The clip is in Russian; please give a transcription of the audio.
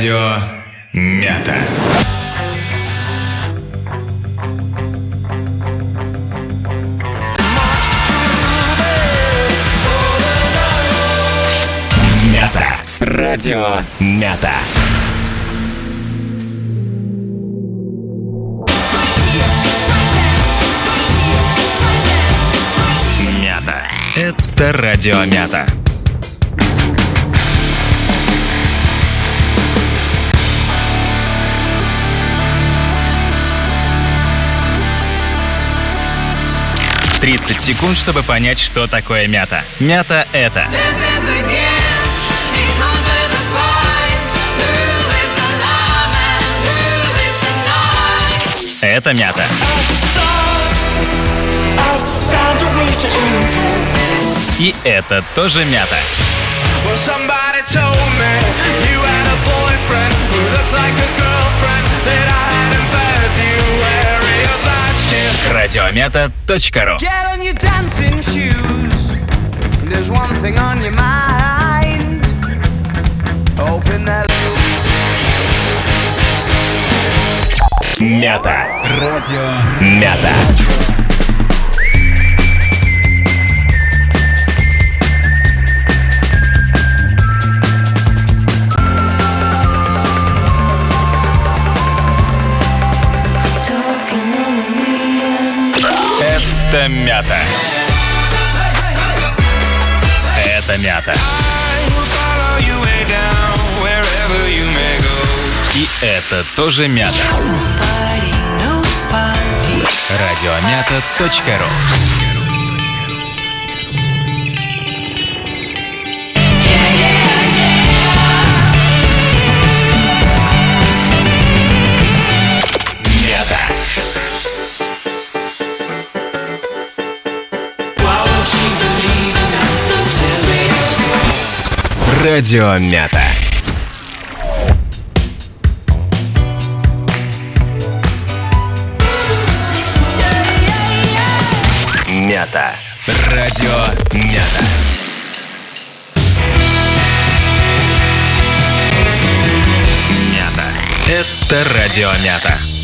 Радио Мята. Мята. Радио Мята. Мята. Это Радио Мята. Тридцать секунд, чтобы понять, что такое мята. Мята — это это мята. И это тоже мята. Well, that. Мята. Радио Мята. Это мята. Это мята. И это тоже мята. Радиомята.ру Радио Мята. Мята. Радио Мята. Мята. Это Радио Мята.